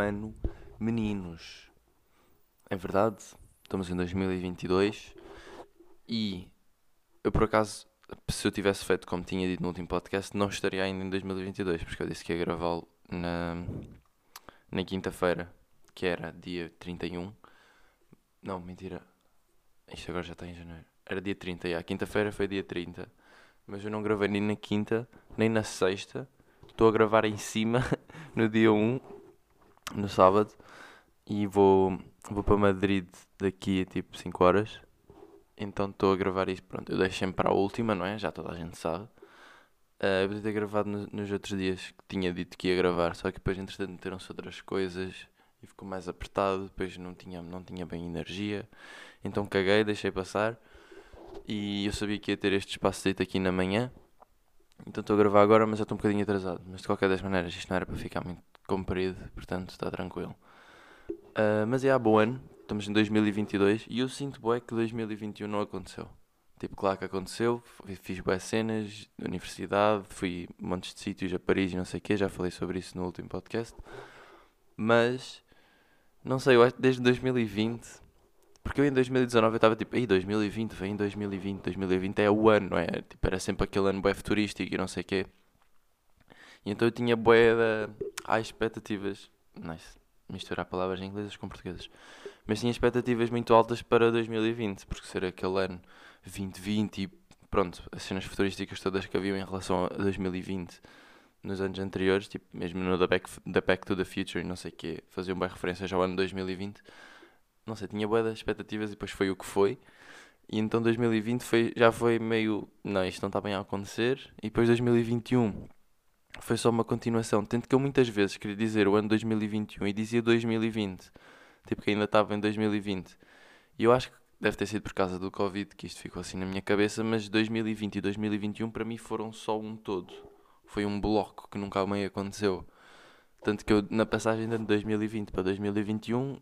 ano, meninos. É verdade, estamos em 2022 e eu por acaso, se eu tivesse feito como tinha dito no último podcast, não estaria ainda em 2022, porque eu disse que ia gravá-lo na, na quinta-feira, que era dia 31. Não, mentira. Isto agora já está em janeiro. Era dia 30, e a quinta-feira foi dia 30. Mas eu não gravei nem na quinta, nem na sexta. Estou a gravar em cima no dia 1, no sábado. E vou, vou para Madrid daqui a tipo 5 horas. Então estou a gravar isto. Pronto, eu deixo sempre para a última, não é? Já toda a gente sabe. Uh, eu podia ter gravado no, nos outros dias que tinha dito que ia gravar, só que depois entretanto meteram-se outras coisas e ficou mais apertado, depois não tinha, não tinha bem energia, então caguei, deixei passar e eu sabia que ia ter este espaço dito aqui na manhã, então estou a gravar agora, mas já estou um bocadinho atrasado, mas de qualquer das maneiras isto não era para ficar muito comprido, portanto está tranquilo. Uh, mas é há bom ano, estamos em 2022 e eu sinto bem que 2021 não aconteceu. Tipo, claro que aconteceu, fiz boas cenas na universidade, fui montes de sítios a Paris e não sei o quê, já falei sobre isso no último podcast. Mas, não sei, eu acho que desde 2020, porque eu em 2019 eu estava tipo, aí 2020, vem em 2020, 2020 é o ano, não é? Tipo, era sempre aquele ano bué futurístico e não sei o quê. E então eu tinha bué da... Há expectativas, nice, misturar palavras inglesas com portuguesas. Mas tinha expectativas muito altas para 2020, porque ser aquele ano 2020 e pronto, as cenas futurísticas todas que haviam em relação a 2020 nos anos anteriores, tipo, mesmo no The Back, the Back to the Future e não sei o quê, faziam bem referências ao ano 2020. Não sei, tinha boas expectativas e depois foi o que foi. E então 2020 foi, já foi meio, não, isto não está bem a acontecer. E depois 2021 foi só uma continuação. Tanto que eu muitas vezes queria dizer o ano 2021 e dizia 2020. Tipo que ainda estava em 2020. E eu acho que deve ter sido por causa do Covid que isto ficou assim na minha cabeça, mas 2020 e 2021 para mim foram só um todo. Foi um bloco que nunca meio aconteceu. Tanto que eu, na passagem de 2020 para 2021,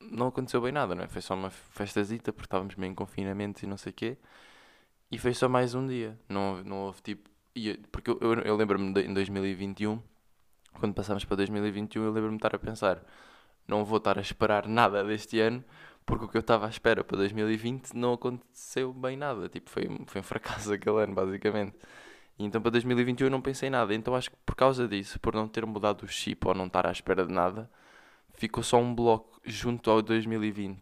não aconteceu bem nada, não é? Foi só uma festazita, porque estávamos meio em confinamento e não sei o quê. E foi só mais um dia. Não, não houve tipo. Porque eu, eu, eu lembro-me em 2021, quando passámos para 2021, eu lembro-me de estar a pensar: não vou estar a esperar nada deste ano, porque o que eu estava à espera para 2020 não aconteceu bem nada. Tipo, foi, foi um fracasso aquele ano, basicamente. E então para 2021 eu não pensei nada. Então acho que por causa disso, por não ter mudado o chip ou não estar à espera de nada, ficou só um bloco junto ao 2020.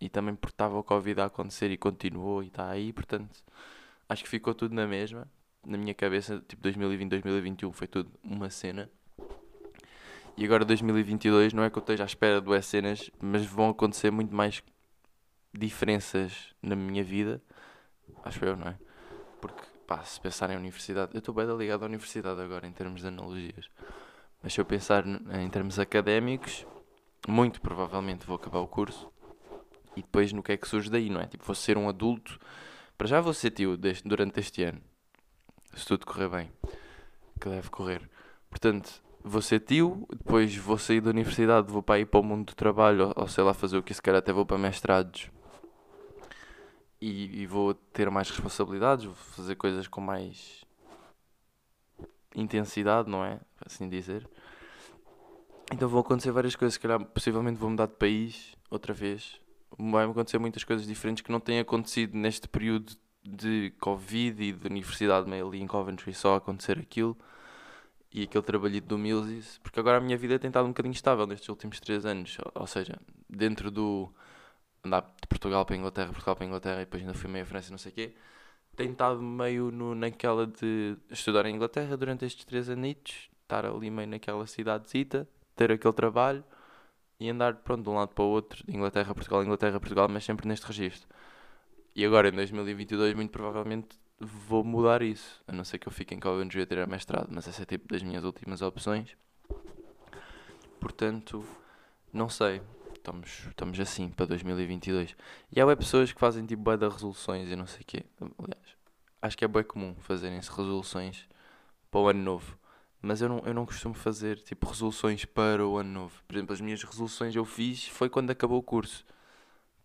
E também porque estava o Covid a acontecer e continuou e está aí, portanto, acho que ficou tudo na mesma. Na minha cabeça, tipo 2020, 2021 foi tudo uma cena. E agora 2022 não é que eu esteja à espera de cenas, mas vão acontecer muito mais diferenças na minha vida. Acho eu, não é? Porque, pá, se pensar em universidade, eu estou bem ligado à universidade agora em termos de analogias. Mas se eu pensar em termos académicos, muito provavelmente vou acabar o curso e depois no que é que surge daí, não é? Tipo, vou ser um adulto. Para já vou ser tio deste, durante este ano, se tudo correr bem, que deve correr. Portanto, vou ser tio, depois vou sair da universidade, vou para ir para o mundo do trabalho, ou, sei lá fazer o que se quer, até vou para mestrados e, e, vou ter mais responsabilidades, vou fazer coisas com mais intensidade, não é? Assim dizer. Então vão acontecer várias coisas, se calhar possivelmente vou mudar de país outra vez. Vai acontecer muitas coisas diferentes que não têm acontecido neste período de Covid e de universidade meio ali em Coventry só acontecer aquilo e aquele trabalhito do Mills, porque agora a minha vida tem estado um bocadinho estável nestes últimos 3 anos, ou, seja, dentro do andar de Portugal para Inglaterra, Portugal para Inglaterra e depois ainda fui meio a França não sei o quê, tem estado meio no, naquela de estudar em Inglaterra durante estes 3 anitos, estar ali meio naquela cidadezita, ter aquele trabalho e andar pronto, de um lado para o outro, Inglaterra, Portugal, Inglaterra, Portugal, mas sempre neste registro. E agora em 2022, muito provavelmente vou mudar isso. A não ser que eu fique em Coventry a ter mestrado, mas essa é tipo das minhas últimas opções. Portanto, não sei. Estamos, estamos assim para 2022. E há web pessoas que fazem tipo bué de resoluções e não sei o quê. Aliás, acho que é bem comum fazerem-se resoluções para o ano novo. Mas eu não, eu não costumo fazer tipo resoluções para o ano novo. Por exemplo, as minhas resoluções eu fiz foi quando acabou o curso.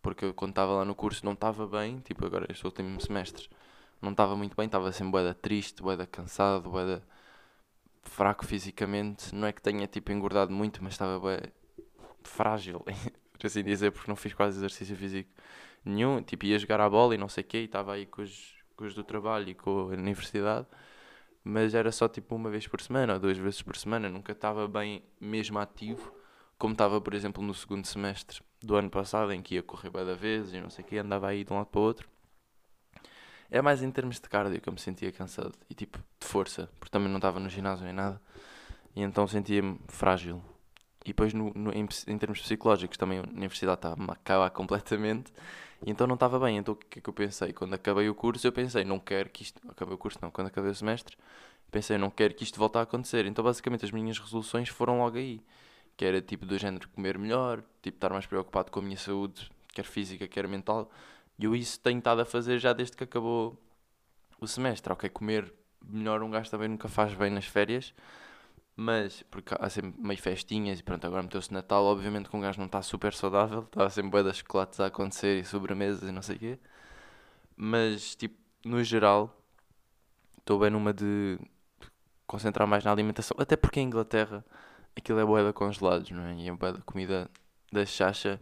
Porque eu, quando estava lá no curso não estava bem, tipo agora este último semestre não estava muito bem, estava sempre boeda triste, boeda cansado, boeda fraco fisicamente. Não é que tenha tipo engordado muito, mas estava bem frágil, por assim dizer, porque não fiz quase exercício físico nenhum. Tipo, ia jogar a bola e não sei o quê, e estava aí com os, com os do trabalho e com a universidade. Mas era só tipo uma vez por semana ou duas vezes por semana. Nunca estava bem mesmo ativo, como estava, por exemplo, no segundo semestre do ano passado, em que ia correr bem da vez e não sei o quê, andava aí de um lado para o outro. É mais em termos de cardio que eu me sentia cansado e tipo de força, porque também não estava no ginásio nem nada. E então sentia-me frágil. E depois, no, no, em, em, termos psicológicos, também a universidade estava-me a acabar completamente. E então não estava bem. Então o que é que eu pensei? Quando acabei o curso, eu pensei, não quero que isto. Acabei o curso, não. Quando acabei o semestre, pensei, não quero que isto volte a acontecer. Então basicamente as minhas resoluções foram logo aí. Que era tipo do género comer melhor, tipo estar mais preocupado com a minha saúde, quer física, quer mental. E eu isso tenho estado a fazer já desde que acabou o semestre. Ok, comer melhor um gajo também nunca faz bem nas férias mas, porque há sempre meio festinhas e pronto, agora meteu-se Natal, obviamente que um gajo não está super saudável, estava sempre bué das chocolates a acontecer e sobremesas e não sei o quê. Mas, tipo, no geral, estou bem numa de concentrar mais na alimentação, até porque em Inglaterra aquilo é boeda congelados, não é? E é boeda comida da chacha.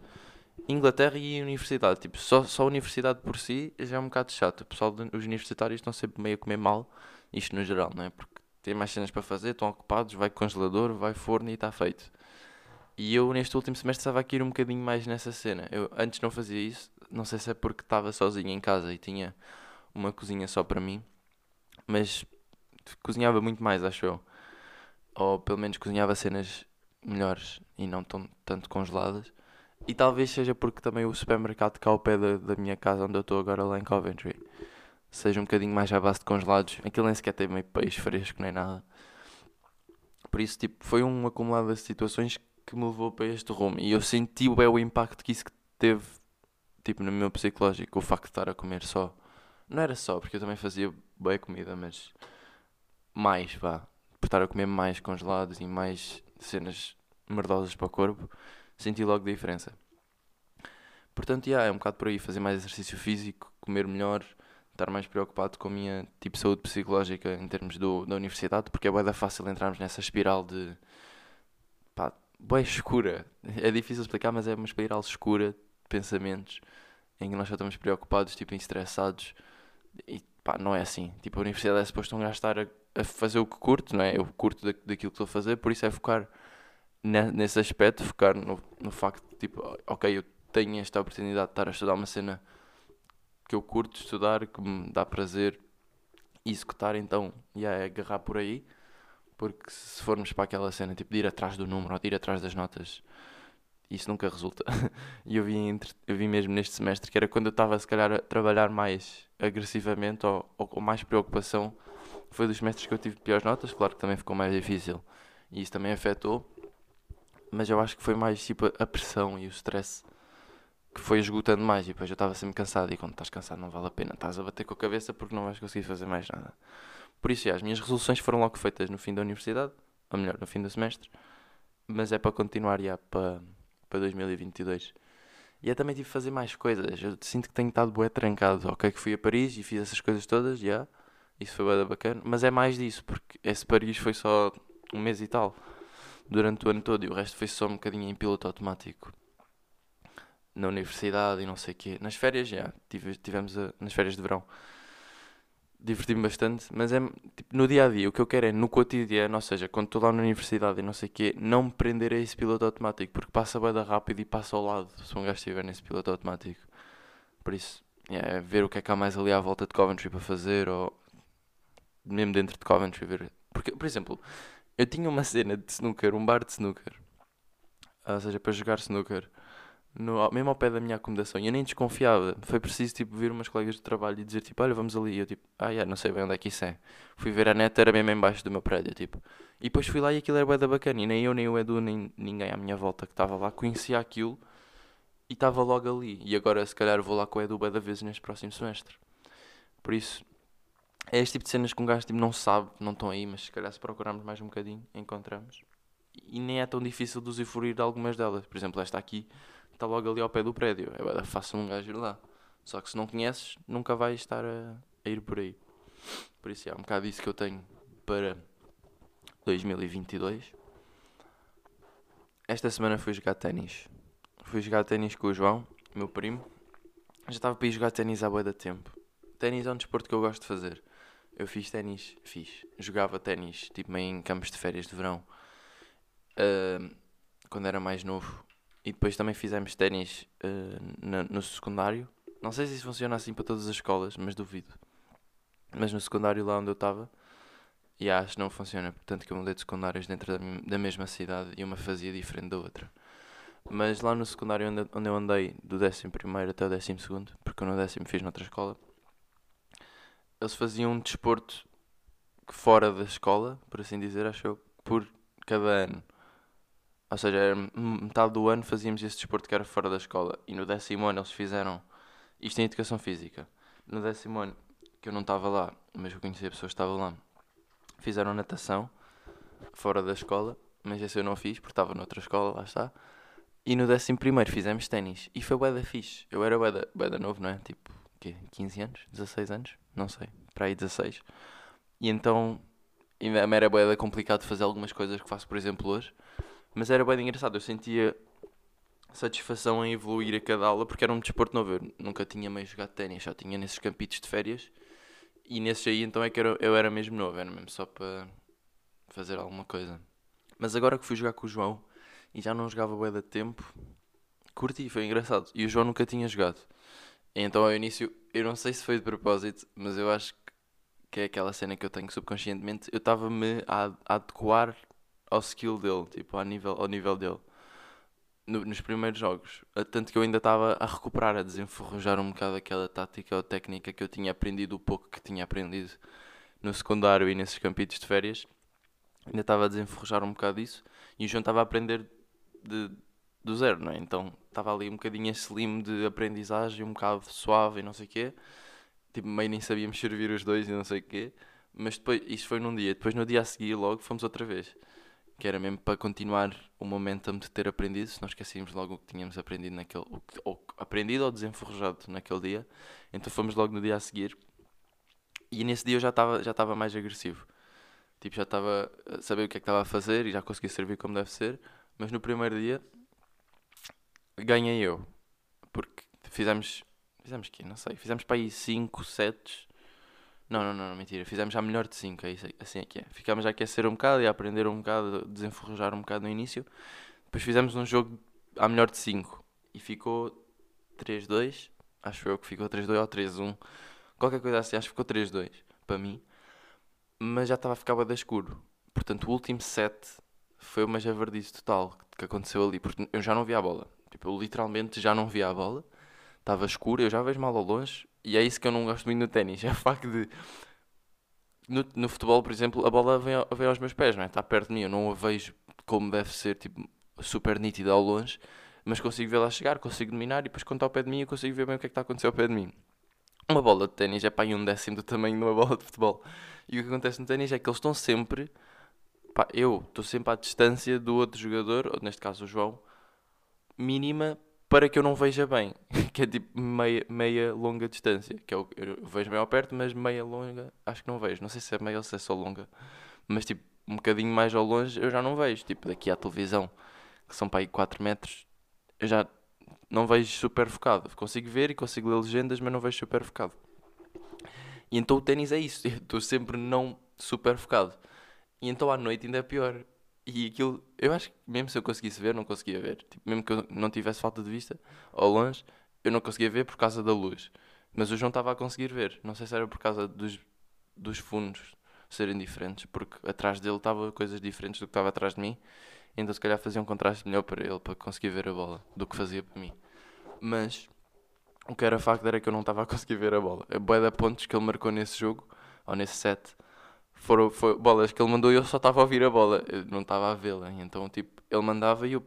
Inglaterra e universidade, tipo, só, só a universidade por si já é um bocado chato. O pessoal, os universitários estão sempre meio a comer mal, isto no geral, não é? Porque têm mais cenas para fazer, estão ocupados, vai congelador, vai forno e está feito. E eu neste último semestre estava aqui ir um bocadinho mais nessa cena. Eu antes não fazia isso, não sei se é porque estava sozinho em casa e tinha uma cozinha só para mim, mas cozinhava muito mais, acho eu. Ou pelo menos cozinhava cenas melhores e não tão, tanto congeladas. E talvez seja porque também o supermercado cá ao pé da, da minha casa, onde eu estou agora, lá em Coventry, seja um bocadinho mais à base de congelados. Aquilo nem sequer tem meio peixe fresco nem nada. Por isso, tipo, foi um acumulado de situações que me levou para este rumo. E eu senti bem o impacto que isso teve, tipo, no meu psicológico, o facto de estar a comer só. Não era só, porque eu também fazia boa comida, mas mais, vá. Por estar a comer mais congelados e mais cenas merdosas para o corpo, senti logo diferença. Portanto, yeah, é um bocado por aí, fazer mais exercício físico, comer melhor, estar mais preocupado com a minha tipo saúde psicológica em termos do, da universidade, porque é bué fácil entrarmos nessa espiral de pá, bué escura. É difícil explicar, mas é uma espiral escura de pensamentos em que nós já estamos preocupados, tipo, estressados e pá, não é assim. Tipo, a universidade é suposto gajo estar a, a, fazer o que curto, não é? Eu curto da, daquilo que estou a fazer, por isso é focar nesse aspecto, focar no, no facto de, tipo, ok, eu tenho esta oportunidade de estar a estudar uma cena que eu curto estudar, que me dá prazer executar, então yeah, é agarrar por aí. Porque se formos para aquela cena tipo de ir atrás do número ou de ir atrás das notas, isso nunca resulta. e eu vi, entre, eu vi mesmo neste semestre que era quando eu estava se calhar a trabalhar mais agressivamente ou, ou com mais preocupação. Foi dos semestres que eu tive piores notas, claro que também ficou mais difícil e isso também afetou. Mas eu acho que foi mais tipo a pressão e o stress que foi esgotando mais e depois eu estava sempre cansado e quando estás cansado não vale a pena, estás a bater com a cabeça porque não vais conseguir fazer mais nada. Por isso, já, as minhas resoluções foram logo feitas no fim da universidade, ou melhor, no fim do semestre, mas é para continuar já para, para 2022. E é também tive de fazer mais coisas. Eu sinto que tenho estado bué trancado. Ok, que fui a Paris e fiz essas coisas todas, já. Isso foi bué bacana. Mas é mais disso, porque esse Paris foi só um mês e tal. Durante o ano todo. E o resto foi só um bocadinho em piloto automático na universidade e não sei o quê. Nas férias, já, tive, tivemos a, nas férias de verão. Diverti-me bastante, mas é tipo, no dia a dia. O que eu quero é no cotidiano, ou seja, quando estou lá na universidade e não sei o quê, não me prender a esse piloto automático, porque passa bem da rápido e passa ao lado se um gajo estiver nesse piloto automático. Por isso, é ver o que é que há mais ali à volta de Coventry para fazer, ou mesmo dentro de Coventry, ver. Porque, por exemplo, eu tinha uma cena de snooker, um bar de snooker, ou seja, para jogar snooker no, mesmo ao pé da minha acomodação, e eu nem desconfiava. Foi preciso tipo, vir umas colegas de trabalho e dizer tipo, olha, vamos ali. E eu tipo, ah, yeah, não sei bem onde é que isso é. Fui ver a neta, era mesmo embaixo do meu prédio, tipo. E depois fui lá e aquilo era bué da bacana. E nem eu, nem o Edu, nem ninguém à minha volta que estava lá conhecia aquilo e estava logo ali. E agora se calhar vou lá com o Edu bué da vez neste próximo semestre. Por isso, é este tipo de cenas que um gajo tipo, não sabe, não estão aí, mas se calhar se procurarmos mais um bocadinho, encontramos. E nem é tão difícil de algumas delas. Por exemplo, esta aqui está logo ali ao pé do prédio. É fácil um gajo ir lá. Só que se não conheces, nunca vais estar a, a ir por aí. Por isso é um bocado isso que eu tenho para 2022. Esta semana fui jogar ténis. Fui jogar ténis com o João, meu primo. Já estava para ir jogar ténis há boa da tempo. Ténis é um desporto que eu gosto de fazer. Eu fiz ténis, fiz. Jogava ténis, tipo em campos de férias de verão. Uh, quando era mais novo. E depois também fizemos ténis uh, no secundário. Não sei se isso funciona assim para todas as escolas, mas duvido. Mas no secundário lá onde eu estava, e acho que não funciona. Portanto, que eu mudei de secundários dentro da, da mesma cidade e uma fazia diferente da outra. Mas lá no secundário onde, onde eu andei, do 11 até o 12, porque eu no décimo fiz noutra escola, eles faziam um desporto fora da escola, por assim dizer, acho eu, por cada ano. Ou seja, metade do ano fazíamos esse desporto que era fora da escola. E no décimo ano eles fizeram isto em educação física. No décimo ano, que eu não estava lá, mas eu conhecia a pessoa que estava lá, fizeram natação fora da escola, mas esse eu não fiz porque estava noutra escola, lá está. E no décimo primeiro fizemos ténis e foi bué da fixe. Eu era bué bué da novo, não é? Tipo, quê? 15 anos? 16 anos? Não sei, para aí 16. E então, ainda me era bué da complicado fazer algumas coisas que faço, por exemplo, hoje. Mas era de engraçado, eu sentia satisfação em evoluir a cada aula porque era um desporto novo. Eu nunca tinha meio jogado ténis, só tinha nesses campitos de férias. E nesses aí então é que eu era mesmo novo, era mesmo só para fazer alguma coisa. Mas agora que fui jogar com o João e já não jogava bué de tempo, curti, foi engraçado. E o João nunca tinha jogado. Então ao início, eu não sei se foi de propósito, mas eu acho que é aquela cena que eu tenho subconscientemente. Eu estava-me a, adequar ao skill dele, tipo, ao nível, ao nível dele. No, nos primeiros jogos. Tanto que eu ainda estava a recuperar, a desenferrujar um bocado aquela tática ou técnica que eu tinha aprendido, o pouco que tinha aprendido no secundário e nesses campitos de férias. Ainda estava a desenferrujar um bocado isso. E o João estava a aprender de, do zero, não é? Então estava ali um bocadinho esse limbo de aprendizagem, um bocado suave e não sei o quê. Tipo, meio nem sabíamos servir os dois e não sei o quê. Mas depois, isto foi num dia. Depois no dia a seguir, logo, fomos outra vez. Que era mesmo para continuar o momentum de ter aprendido. Se não esquecíamos logo o que tínhamos aprendido naquele... Ou aprendido ou desenferrujado naquele dia. Então fomos logo no dia a seguir. E nesse dia eu já estava já estava mais agressivo. Tipo, já estava a saber o que é que estava a fazer e já conseguia servir como deve ser. Mas no primeiro dia ganhei eu. Porque fizemos. Fizemos quê? Não sei. Fizemos para aí 5 sets. Não, não, não, não, mentira. Fizemos já melhor de 5. É assim é que é. Ficámos a aquecer um bocado e a aprender um bocado, desenferrujar um bocado no início. Depois fizemos um jogo à melhor de 5. E ficou 3-2. Acho eu que ficou 3-2 ou 3-1. Qualquer coisa assim. Acho que ficou 3-2 para mim. Mas já estava a ficar bem escuro. Portanto, o último set foi uma javardice total que aconteceu ali. Porque eu já não via a bola. Tipo, eu literalmente já não via a bola, estava escuro, eu já vejo mal ao longe, e é isso que eu não gosto muito no ténis, é o facto de. No, no futebol, por exemplo, a bola vem, vem aos meus pés, não é? Está perto de mim, eu não a vejo como deve ser, tipo, super nítida ao longe, mas consigo vê-la chegar, consigo dominar, e depois quando está ao pé de mim, eu consigo ver bem o que é que está a acontecer ao pé de mim. Uma bola de ténis é para aí um décimo do tamanho de uma bola de futebol. E o que acontece no ténis é que eles estão sempre. Pá, eu estou sempre à distância do outro jogador, ou neste caso o João, mínima para que eu não veja bem, que é tipo meia, meia longa distância, que é eu, eu vejo bem ao perto, mas meia longa acho que não vejo, não sei se é meia ou se é só longa, mas tipo um bocadinho mais ao longe eu já não vejo, tipo daqui à televisão, que são para aí 4 metros, eu já não vejo super focado, consigo ver e consigo ler legendas, mas não vejo super focado. E então o ténis é isso, eu estou sempre não super focado. E então à noite ainda é pior, e aquilo, eu acho que mesmo se eu conseguisse ver, não conseguia ver. Tipo, mesmo que eu não tivesse falta de vista, ao longe, eu não conseguia ver por causa da luz. Mas o João estava a conseguir ver. Não sei se era por causa dos, dos fundos serem diferentes, porque atrás dele estava coisas diferentes do que estava atrás de mim. Então se calhar fazia um contraste melhor para ele, para conseguir ver a bola, do que fazia para mim. Mas o que era facto era que eu não estava a conseguir ver a bola. A boia de pontos que ele marcou nesse jogo, ou nesse set, foram, foram bolas que ele mandou e eu só estava a ouvir a bola, eu não estava a vê-la. Então, tipo, ele mandava e eu,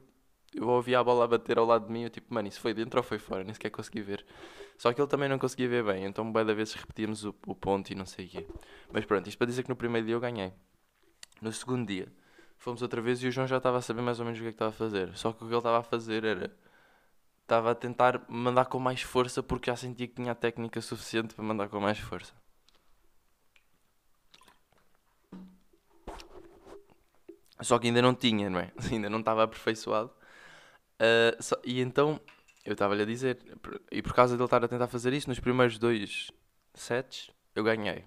eu ouvia a bola a bater ao lado de mim. Eu, tipo, mano, isso foi dentro ou foi fora? Nem sequer consegui ver. Só que ele também não conseguia ver bem. Então, bem da vezes repetíamos o, o ponto e não sei o quê. Mas pronto, isto para dizer que no primeiro dia eu ganhei. No segundo dia, fomos outra vez e o João já estava a saber mais ou menos o que é que estava a fazer. Só que o que ele estava a fazer era. Estava a tentar mandar com mais força porque já sentia que tinha a técnica suficiente para mandar com mais força. Só que ainda não tinha, não é? Ainda não estava aperfeiçoado. Uh, só, e então, eu estava-lhe a dizer, e por causa dele estar a tentar fazer isso, nos primeiros dois sets, eu ganhei.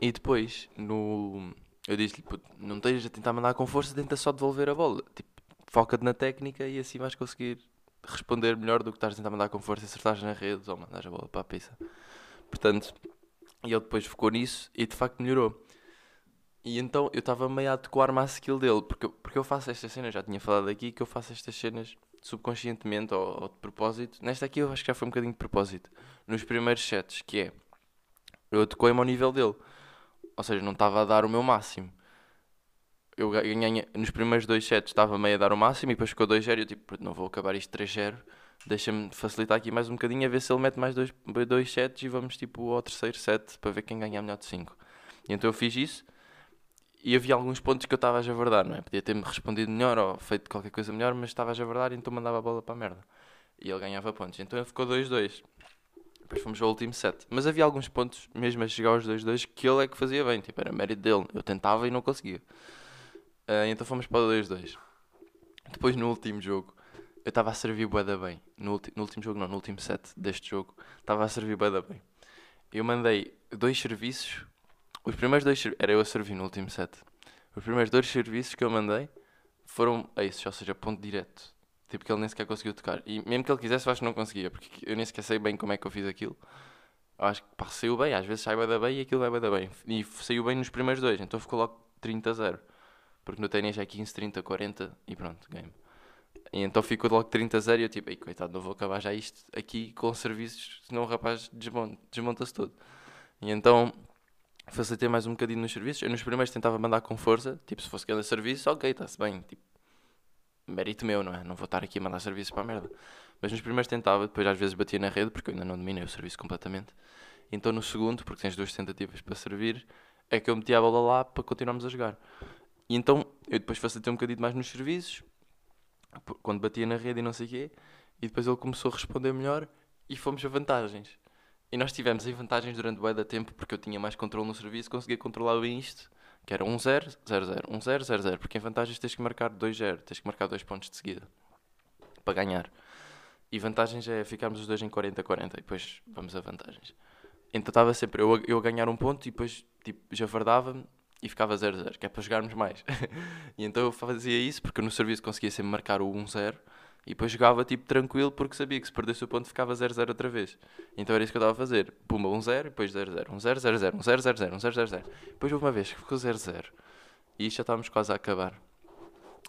E depois, no, eu disse-lhe, não estejas a tentar mandar com força, tenta só devolver a bola. Tipo, foca-te na técnica e assim vais conseguir responder melhor do que estás a tentar mandar com força e acertares na rede ou mandares a bola para a pista. Portanto, e ele depois focou nisso e de facto melhorou. E então eu estava meio a adequar-me à skill dele, porque, porque eu faço estas cenas, já tinha falado aqui que eu faço estas cenas subconscientemente ou, ou de propósito. Nesta aqui eu acho que já foi um bocadinho de propósito. Nos primeiros sets, que é eu adequei-me ao nível dele. Ou seja, não estava a dar o meu máximo. Eu ganhei nos primeiros dois sets, estava meio a dar o máximo e depois ficou 2-0 eu tipo, não vou acabar isto 3-0. Deixa-me facilitar aqui mais um bocadinho a ver se ele mete mais dois, dois sets e vamos tipo ao terceiro set para ver quem ganha melhor de 5. E então eu fiz isso e havia alguns pontos que eu estava a javardar, não é? Podia ter-me respondido melhor ou feito qualquer coisa melhor, mas estava a javardar então mandava a bola para a merda. E ele ganhava pontos. Então ele ficou 2-2. Depois fomos ao último set. Mas havia alguns pontos, mesmo a chegar aos 2-2, que ele é que fazia bem. Tipo, era mérito dele. Eu tentava e não conseguia. Uh, então fomos para o 2-2. Depois no último jogo, eu estava a servir bué bem. No, no, último jogo, não, no último set deste jogo, estava a servir bué bem. Eu mandei dois serviços. Os primeiros dois era eu a servir no último set. Os primeiros dois serviços que eu mandei foram aces, ou seja, ponto direto. Tipo, que ele nem sequer conseguiu tocar. E mesmo que ele quisesse, eu acho que não conseguia, porque eu nem sequer sei bem como é que eu fiz aquilo. Eu acho que pá, saiu bem, às vezes sai bem bem e aquilo vai bem da bem. E saiu bem nos primeiros dois, então ficou logo 30 a 0. Porque no ténis é 15, 30, 40 e pronto, game. E então ficou logo 30 a 0 e eu tipo, ei, coitado, não vou acabar já isto aqui com serviços, senão o rapaz desmonta-se todo. E então facilitei mais um bocadinho nos serviços. Eu nos primeiros tentava mandar com força, tipo, se fosse grande serviço, ok, está-se bem, tipo, mérito meu, não é? Não vou estar aqui a mandar serviço para a merda. Mas nos primeiros tentava, depois às vezes batia na rede, porque eu ainda não dominei o serviço completamente. Então no segundo, porque tens duas tentativas para servir, é que eu metia a bola lá para continuarmos a jogar. E então eu depois facilitei um bocadinho mais nos serviços, quando batia na rede e não sei o quê, e depois ele começou a responder melhor e fomos a vantagens. E nós tivemos em vantagens durante o da tempo, porque eu tinha mais controle no serviço, conseguia controlar bem isto que era 1-0, 0-0, 1-0, 0-0, porque em vantagens tens que marcar 2-0, tens que marcar 2 pontos de seguida para ganhar. E vantagens é ficarmos os dois em 40-40 e depois vamos a vantagens. Então estava sempre eu a, eu a ganhar um ponto e depois tipo, já verdava-me e ficava 0-0, que é para jogarmos mais. e então eu fazia isso porque no serviço conseguia sempre marcar o 1-0 e depois jogava tipo tranquilo porque sabia que se perdesse o ponto ficava 0-0 outra vez. Então era isso que eu estava a fazer. Pumba, 1-0, depois 0-0, 1-0, 0-0, 1-0, 0-0, 1-0, 0-0. Depois houve uma vez que ficou 0-0 e já estávamos quase a acabar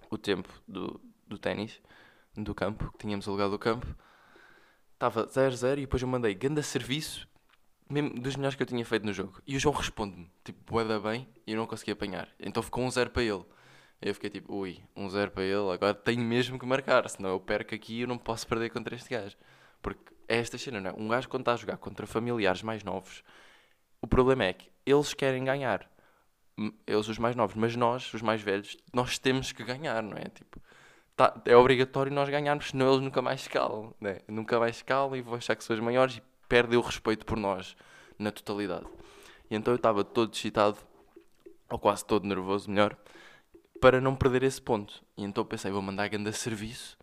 o tempo do, do ténis, do campo, que tínhamos alugado o campo. Estava 0-0 e depois eu mandei ganda serviço, mesmo dos melhores que eu tinha feito no jogo. E o João responde-me, tipo, boeda bem, e eu não consegui apanhar. Então ficou 1-0 para ele. Eu fiquei tipo, ui, um zero para ele, agora tenho mesmo que marcar, senão eu perco aqui e eu não posso perder contra este gajo. Porque é esta cena, não é? Um gajo quando está a jogar contra familiares mais novos, o problema é que eles querem ganhar. Eles, os mais novos, mas nós, os mais velhos, nós temos que ganhar, não é? Tipo, tá, é obrigatório nós ganharmos, senão eles nunca mais escalam, né? Nunca mais escalam e vão achar que são os maiores e perdem o respeito por nós na totalidade. E então eu estava todo excitado, ou quase todo nervoso, melhor para não perder esse ponto. E então pensei, vou mandar a grande serviço,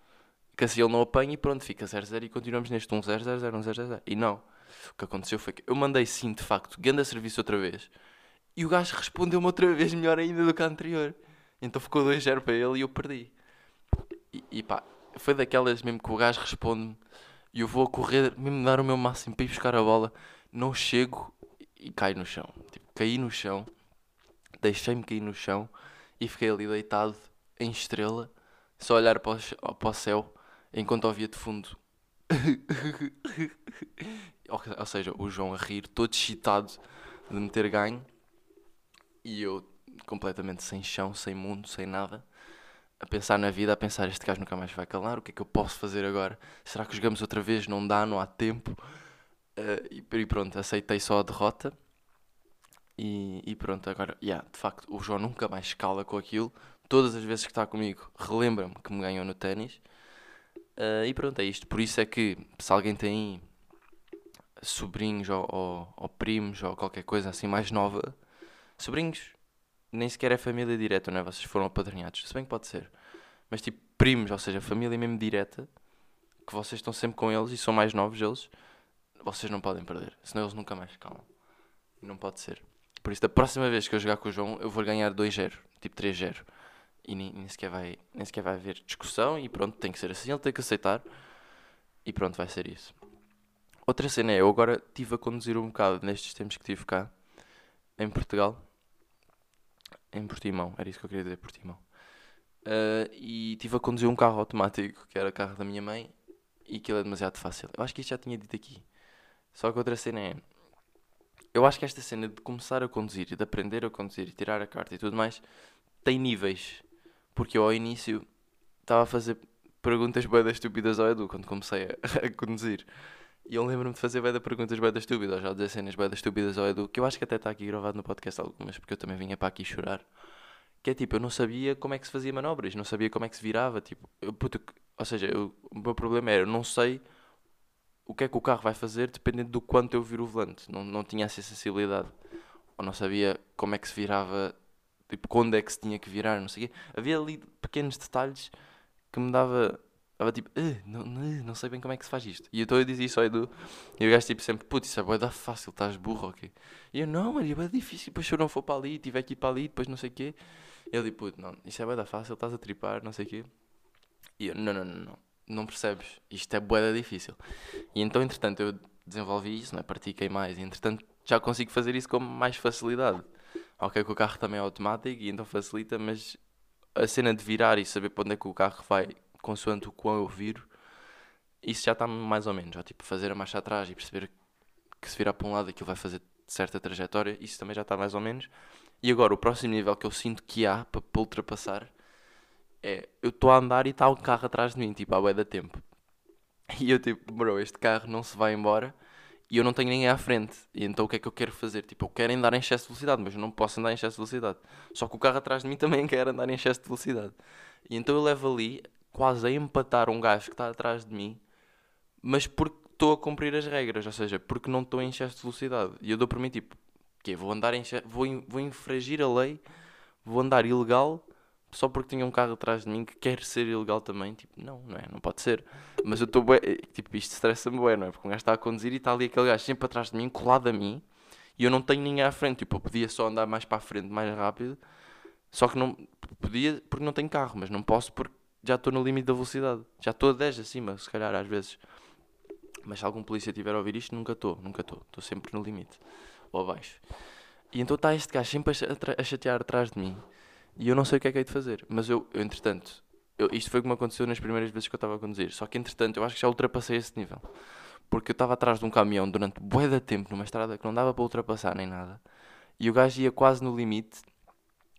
que assim ele não apanha e pronto, fica 0-0 e continuamos neste 1-0, 0-0, 1-0, 0 E não. O que aconteceu foi que eu mandei sim, de facto, grande serviço outra vez. E o gajo respondeu-me outra vez melhor ainda do que a anterior. Então ficou 2-0 para ele e eu perdi. E, e pá, foi daquelas mesmo que o gajo responde-me e eu vou a correr, mesmo dar o meu máximo para ir buscar a bola, não chego e caio no chão. Tipo, caí no chão, deixei-me cair no chão e fiquei ali deitado em estrela, só olhar para o, para o céu, enquanto ouvia de fundo. ou, seja, o João a rir, todo excitado de me ter ganho, e eu completamente sem chão, sem mundo, sem nada, a pensar na vida, a pensar: este gajo nunca mais vai calar, o que é que eu posso fazer agora? Será que jogamos outra vez? Não dá, não há tempo. Uh, e pronto, aceitei só a derrota e, e pronto, agora, yeah, de facto, o João nunca mais escala com aquilo. Todas as vezes que está comigo, relembra-me que me ganhou no ténis. Uh, e pronto, é isto. Por isso é que, se alguém tem sobrinhos ou, ou, ou, primos ou qualquer coisa assim mais nova, sobrinhos, nem sequer é família direta, não é? Vocês foram apadrinhados. Se bem que pode ser. Mas tipo, primos, ou seja, família mesmo direta, que vocês estão sempre com eles e são mais novos eles, vocês não podem perder. Senão eles nunca mais calmam. Não pode ser. Por isso, da próxima vez que eu jogar com o João, eu vou ganhar 2-0, tipo 3-0. E nem, nem, sequer vai, nem sequer vai haver discussão e pronto, tem que ser assim, ele tem que aceitar. E pronto, vai ser isso. Outra cena é, eu agora estive a conduzir um bocado nestes tempos que estive cá, em Portugal. Em Portimão, era isso que eu queria dizer, Portimão. Uh, e estive a conduzir um carro automático, que era o carro da minha mãe, e aquilo é demasiado fácil. Eu acho que isto já tinha dito aqui. Só que outra cena é. Eu acho que esta cena de começar a conduzir de aprender a conduzir e tirar a carta e tudo mais tem níveis. Porque eu ao início estava a fazer perguntas bem estúpidas ao Edu quando comecei a, a conduzir. E eu lembro-me de fazer bem perguntas bem estúpidas, ou já dizer cenas bem estúpidas ao Edu, que eu acho que até está aqui gravado no podcast algumas, porque eu também vinha para aqui chorar. Que é tipo, eu não sabia como é que se fazia manobras, não sabia como é que se virava. Tipo, eu, puto, ou seja, eu, o meu problema era, eu não sei o que é que o carro vai fazer dependendo do quanto eu viro o volante. Não, não tinha essa sensibilidade. Ou não sabia como é que se virava, tipo, quando é que se tinha que virar, não sei o quê. Havia ali pequenos detalhes que me dava. Estava tipo, não, não, não sei bem como é que se faz isto. E então eu dizia isso ao Edu. E o gajo tipo sempre, putz, isso é boa da fácil, estás burro, ok? E eu, não, mas é difícil, depois se eu não for para ali, tiver que ir para ali, depois não sei o quê. E ele tipo, não, isso é boa da fácil, estás a tripar, não sei o quê. E eu, não, não, não, não não percebes, isto é boeda difícil. E então, entretanto, eu desenvolvi isso, não é? pratiquei mais, e entretanto já consigo fazer isso com mais facilidade. Ok, que o carro também é automático e então facilita, mas a cena de virar e saber para onde é que o carro vai, consoante o quão eu viro, isso já está mais ou menos. Já tipo fazer a marcha atrás e perceber que se virar para um lado aquilo vai fazer certa trajetória, isso também já está mais ou menos. E agora, o próximo nível que eu sinto que há para ultrapassar é, eu estou a andar e está o carro atrás de mim, tipo, há bué da tempo. E eu tipo, bro, este carro não se vai embora e eu não tenho ninguém à frente. E então o que é que eu quero fazer? Tipo, eu quero andar em excesso de velocidade, mas eu não posso andar em excesso de velocidade. Só que o carro atrás de mim também quer andar em excesso de velocidade. E então eu levo ali, quase a empatar um gajo que está atrás de mim, mas porque estou a cumprir as regras, ou seja, porque não estou em excesso de velocidade. E eu dou por mim, tipo, que vou andar em vou, vou infringir a lei, vou andar ilegal só porque tinha um carro atrás de mim que quer ser ilegal também, tipo, não, não é, não pode ser. Mas eu estou bem, eh, tipo, isto estressa-me bem, não é? Porque um gajo está a conduzir e está ali aquele gajo sempre atrás de mim, colado a mim, e eu não tenho ninguém à frente, tipo, eu podia só andar mais para a frente, mais rápido, só que não, podia porque não tenho carro, mas não posso porque já estou no limite da velocidade, já estou a 10 acima, se calhar às vezes. Mas se algum polícia tiver a ouvir isto, nunca estou, nunca estou, estou sempre no limite, ou abaixo. E então está este gajo sempre a, chatear atrás de mim. E eu não sei o que é que hei de fazer. Mas eu, eu entretanto, eu, isto foi como aconteceu nas primeiras vezes que eu estava a conduzir. Só que entretanto, eu acho que já ultrapassei esse nível. Porque eu estava atrás de um caminhão durante bué de tempo, numa estrada que não dava para ultrapassar nem nada. E o gajo ia quase no limite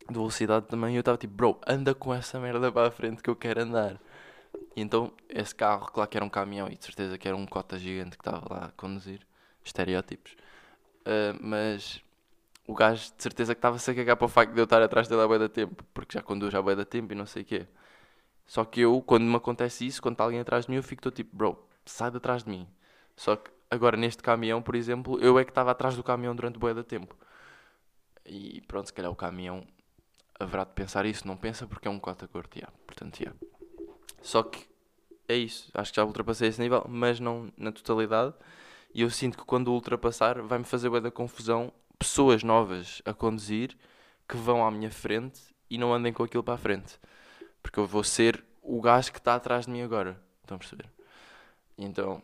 de velocidade também. E eu estava tipo, bro, anda com essa merda para a frente que eu quero andar. E então, esse carro, claro que era um caminhão e de certeza que era um cota gigante que estava lá a conduzir. Estereótipos. Uh, mas o gajo de certeza que estava-se a cagar para o facto de eu estar atrás dele há da tempo, porque já conduz há da tempo e não sei o quê. Só que eu, quando me acontece isso, quando está alguém atrás de mim, eu fico todo tipo, bro, sai de atrás de mim. Só que agora neste caminhão, por exemplo, eu é que estava atrás do caminhão durante o da tempo. E pronto, se calhar o caminhão haverá de pensar isso, não pensa porque é um cota corte, yeah. portanto, yeah. Só que é isso, acho que já ultrapassei esse nível, mas não na totalidade. E eu sinto que quando ultrapassar vai-me fazer bué da confusão pessoas novas a conduzir que vão à minha frente e não andem com aquilo para a frente. Porque eu vou ser o gajo que está atrás de mim agora. Estão a perceber? Então,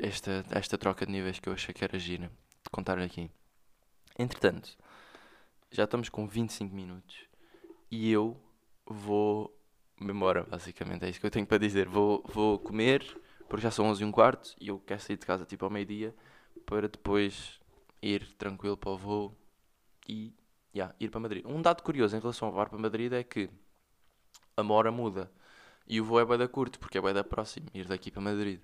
esta, esta troca de níveis que eu achei que era gira de contar aqui. Entretanto, já estamos com 25 minutos e eu vou me embora, basicamente. É isso que eu tenho para dizer. Vou, vou comer, porque já são 11 e um quarto e eu quero sair de casa tipo ao meio-dia para depois ir tranquilo para o voo e yeah, ir para Madrid. Um dado curioso em relação ao voar para Madrid é que a mora muda e o voo é bem da curto, porque é bem da próximo, ir daqui para Madrid.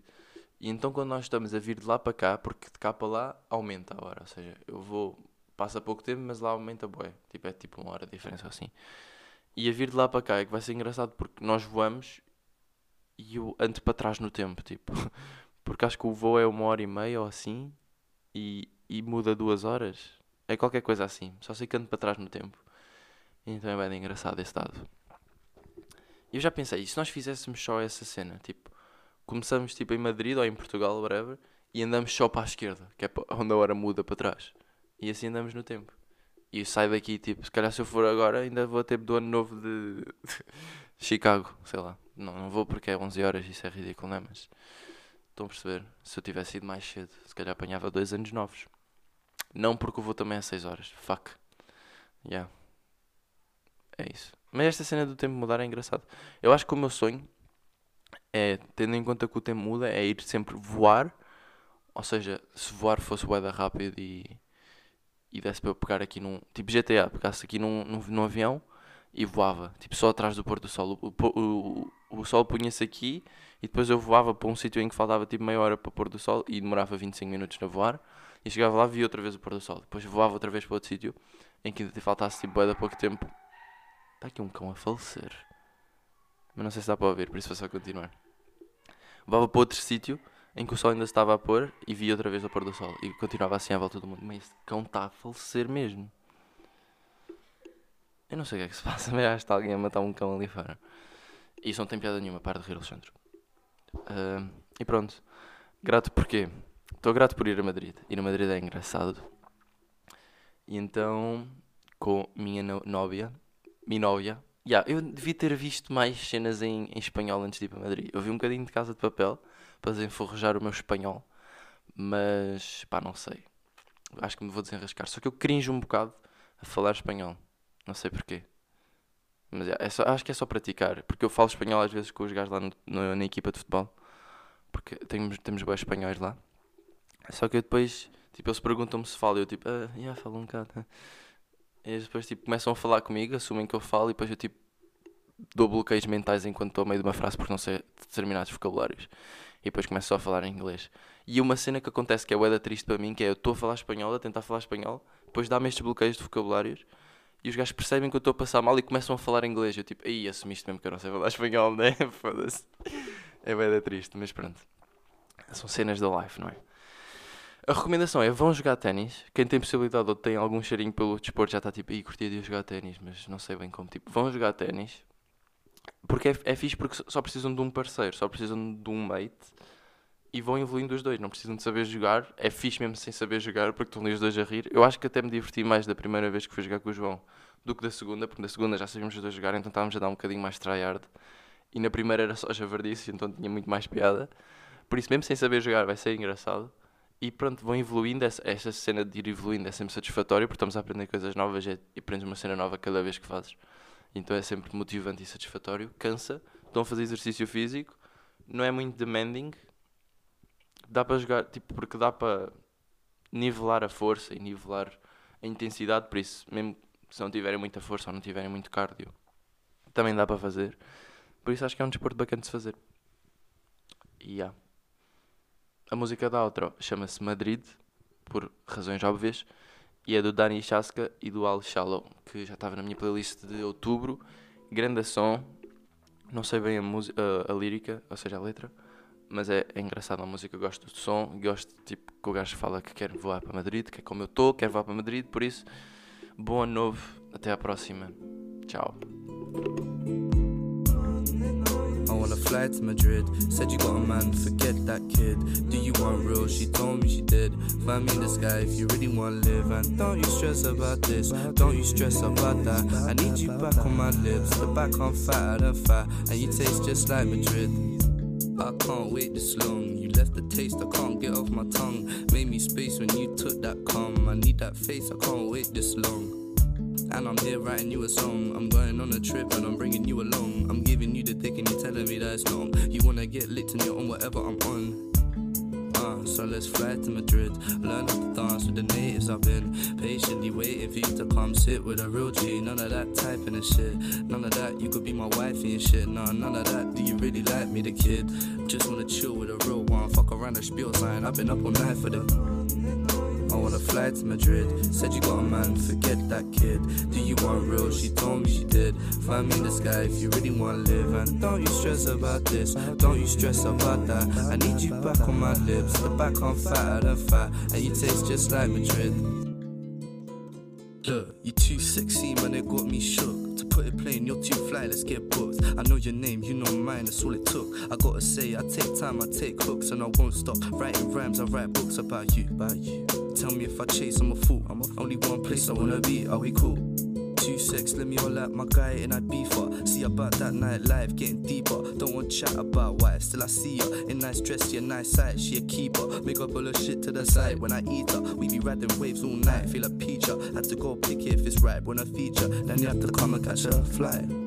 E então quando nós estamos a vir de lá para cá, porque de cá para lá aumenta a hora, ou seja, eu vou, passa pouco tempo, mas lá aumenta bué, tipo, é tipo uma hora de diferença assim. E a vir de lá para cá é que vai ser engraçado porque nós voamos e eu ando para trás no tempo, tipo, porque acho que o voo é uma hora e meia ou assim, e e muda duas horas. É qualquer coisa assim. Só sei que ando para trás no tempo. Então é bem engraçado esse dado. Eu já pensei, e se nós fizéssemos só essa cena? Tipo, começamos tipo em Madrid ou em Portugal, whatever, e andamos só para a esquerda, que é onde a hora muda para trás. E assim andamos no tempo. E sai daqui, tipo, se calhar se eu for agora, ainda vou ter do ano novo de Chicago, sei lá. Não, não vou porque é 11 horas, isso é ridículo, não é? Mas estão a perceber? Se eu tivesse ido mais cedo, se calhar apanhava dois anos novos. Não porque eu vou também às 6 horas. Fuck. Yeah. É isso. Mas esta cena do tempo mudar é engraçado. Eu acho que o meu sonho é, tendo em conta que o tempo muda, é ir sempre voar. Ou seja, se voar fosse boeda rápido e e desse para eu pegar aqui num. Tipo GTA, pegasse aqui num, num, num avião e voava, tipo só atrás do pôr do sol. O, o, o, o sol punha-se aqui e depois eu voava para um sítio em que faltava tipo meia hora para pôr do sol e demorava 25 minutos a voar. E chegava lá, via outra vez o pôr do sol. Depois voava outra vez para outro sítio em que ainda faltasse tipo boeda pouco tempo. Está aqui um cão a falecer. Mas não sei se dá para ouvir, por isso vou só continuar. Voava para outro sítio em que o sol ainda estava a pôr e vi outra vez o pôr do sol e continuava assim à volta do mundo. Mas este cão está a falecer mesmo. Eu não sei o que é que se passa, mas acho que está alguém a matar um cão ali fora. E isso não tem piada nenhuma, para de rir, Alexandre. Uh, e pronto. Grato porquê? Estou grato por ir a Madrid. Ir a Madrid é engraçado. E então, com minha no nóvia, minha nóvia, yeah, eu devia ter visto mais cenas em, em espanhol antes de ir para Madrid. Eu vi um bocadinho de Casa de Papel para desenforrejar o meu espanhol. Mas, pá, não sei. Acho que me vou desenrascar. Só que eu crinjo um bocado a falar espanhol. Não sei porquê. Mas é, é só, acho que é só praticar. Porque eu falo espanhol às vezes com os gajos lá no, no, na equipa de futebol. Porque temos, temos bons espanhóis lá. Só que eu depois, tipo, eles perguntam-me se falo. E eu tipo, ah, yeah, falo um bocado. E eles depois, tipo, começam a falar comigo, assumem que eu falo. E depois eu, tipo, dou bloqueios mentais enquanto estou a meio de uma frase porque não sei determinados vocabulários e depois começo só a falar em inglês. E uma cena que acontece que é bué triste para mim, que é eu estou a falar espanhol, a tentar falar espanhol, depois dá-me estes bloqueios de vocabulários e os gajos percebem que eu estou a passar mal e começam a falar inglês. Eu tipo, aí assumiste mesmo que eu não sei falar espanhol, né? Foda-se. É bué triste, mas pronto. São cenas da life, não é? A recomendação é vão jogar ténis. Quem tem possibilidade ou tem algum cheirinho pelo desporto já está tipo, aí curtia de jogar ténis, mas não sei bem como. Tipo, vão jogar ténis porque é, é fixe porque só precisam de um parceiro, só precisam de um mate e vão evoluindo os dois. Não precisam de saber jogar. É fixe mesmo sem saber jogar porque estão ali os dois a rir. Eu acho que até me diverti mais da primeira vez que fui jogar com o João do que da segunda, porque da segunda já sabíamos os dois jogar, então estávamos a dar um bocadinho mais tryhard. E na primeira era só javardice, então tinha muito mais piada. Por isso, mesmo sem saber jogar, vai ser engraçado. E pronto, vão evoluindo. Essa, essa cena de ir evoluindo é sempre satisfatório porque estamos a aprender coisas novas e aprendes uma cena nova cada vez que fazes. Então é sempre motivante e satisfatório. Cansa, estão a fazer exercício físico, não é muito demanding. Dá para jogar, tipo, porque dá para nivelar a força e nivelar a intensidade, por isso, mesmo se não tiverem muita força ou não tiverem muito cardio, também dá para fazer. Por isso acho que é um desporto bacana de se fazer. E yeah. A música da outro chama-se Madrid, por razões óbvias e é do Dani Chaska e do Al Shallow, que já estava na minha playlist de outubro. Grande som, não sei bem a, a lírica, ou seja, a letra, mas é, é engraçado a música. Gosto do som, gosto tipo que o gajo fala que quer voar para Madrid, que é como eu estou, quer voar para Madrid, por isso, bom ano novo, até à próxima. Tchau. on a flight to Madrid. Said you got a man, forget that kid. Do you want real? She told me she did. Find me in the sky if you really want to live. And don't you stress about this, don't you stress about that. I need you back on my lips, the back on fat than fat. And you taste just like Madrid. I can't wait this long. You left the taste, I can't get off my tongue. Made me space when you took that calm. I need that face, I can't wait this long. And I'm here writing you a song. I'm going on a trip and I'm bringing you along. I'm giving you the dick and you're telling me that it's not. You wanna get licked and you're on whatever I'm on. Uh, so let's fly to Madrid. Learn how to dance with the natives. I've been patiently waiting for you to come sit with a real G. None of that typing and shit. None of that. You could be my wife and shit. Nah, none of that. Do you really like me, the kid? Just wanna chill with a real one. Fuck around the spiel sign. I've been up all night for the. Wanna fly to Madrid. Said you got a man, forget that kid. Do you want real? She told me she did. Find me in the sky if you really wanna live. And don't you stress about this, don't you stress about that. I need you back on my lips, the back on fatter than fat. And you taste just like Madrid. Look, you're too sexy, man, it got me shook. To put it plain, you're too fly, let's get booked. I know your name, you know mine, that's all it took. I gotta say, I take time, I take hooks, and I won't stop. Writing rhymes, I write books about you, about you. Tell me if I chase, I'm a fool. I'm a only one place I wanna be, are we cool? Two sex, let me all out my guy and I beef her. See about that night life, getting deeper. Don't want chat about why, still I see her. In nice dress, yeah, nice sight, she a keeper. Make up all her shit to the side when I eat her. We be riding waves all night, feel a peacher. Had to go pick it if it's right when I feature. Then you have to come and catch a flight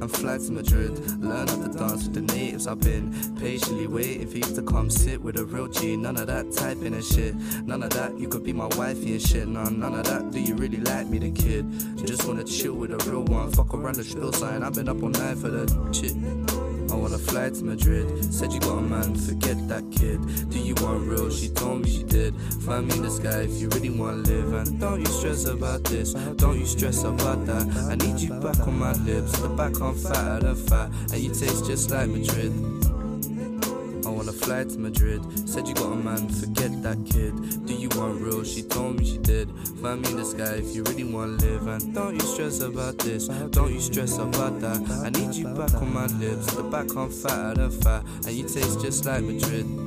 and fly to Madrid. Learn how to dance with the natives. I've been patiently waiting for you to come sit with a real G. None of that typing and shit. None of that. You could be my wifey and shit. No, none of that. Do you really like me, the kid? Just wanna chill with a real one. Fuck around the spill sign. I've been up all night for the shit. I wanna fly to Madrid. Said you got a man, forget that kid. Do you want real? She told me she did. Find me in the sky if you really wanna live. And don't you stress about this, don't you stress about that. I need you back on my lips, the back on fat than fat. And you taste just like Madrid. Fly to Madrid. Said you got a man, forget that kid. Do you want real? She told me she did. Find me in the sky if you really wanna live. And don't you stress about this, don't you stress about that. I need you back on my lips, the back on fat than fat. And you taste just like Madrid.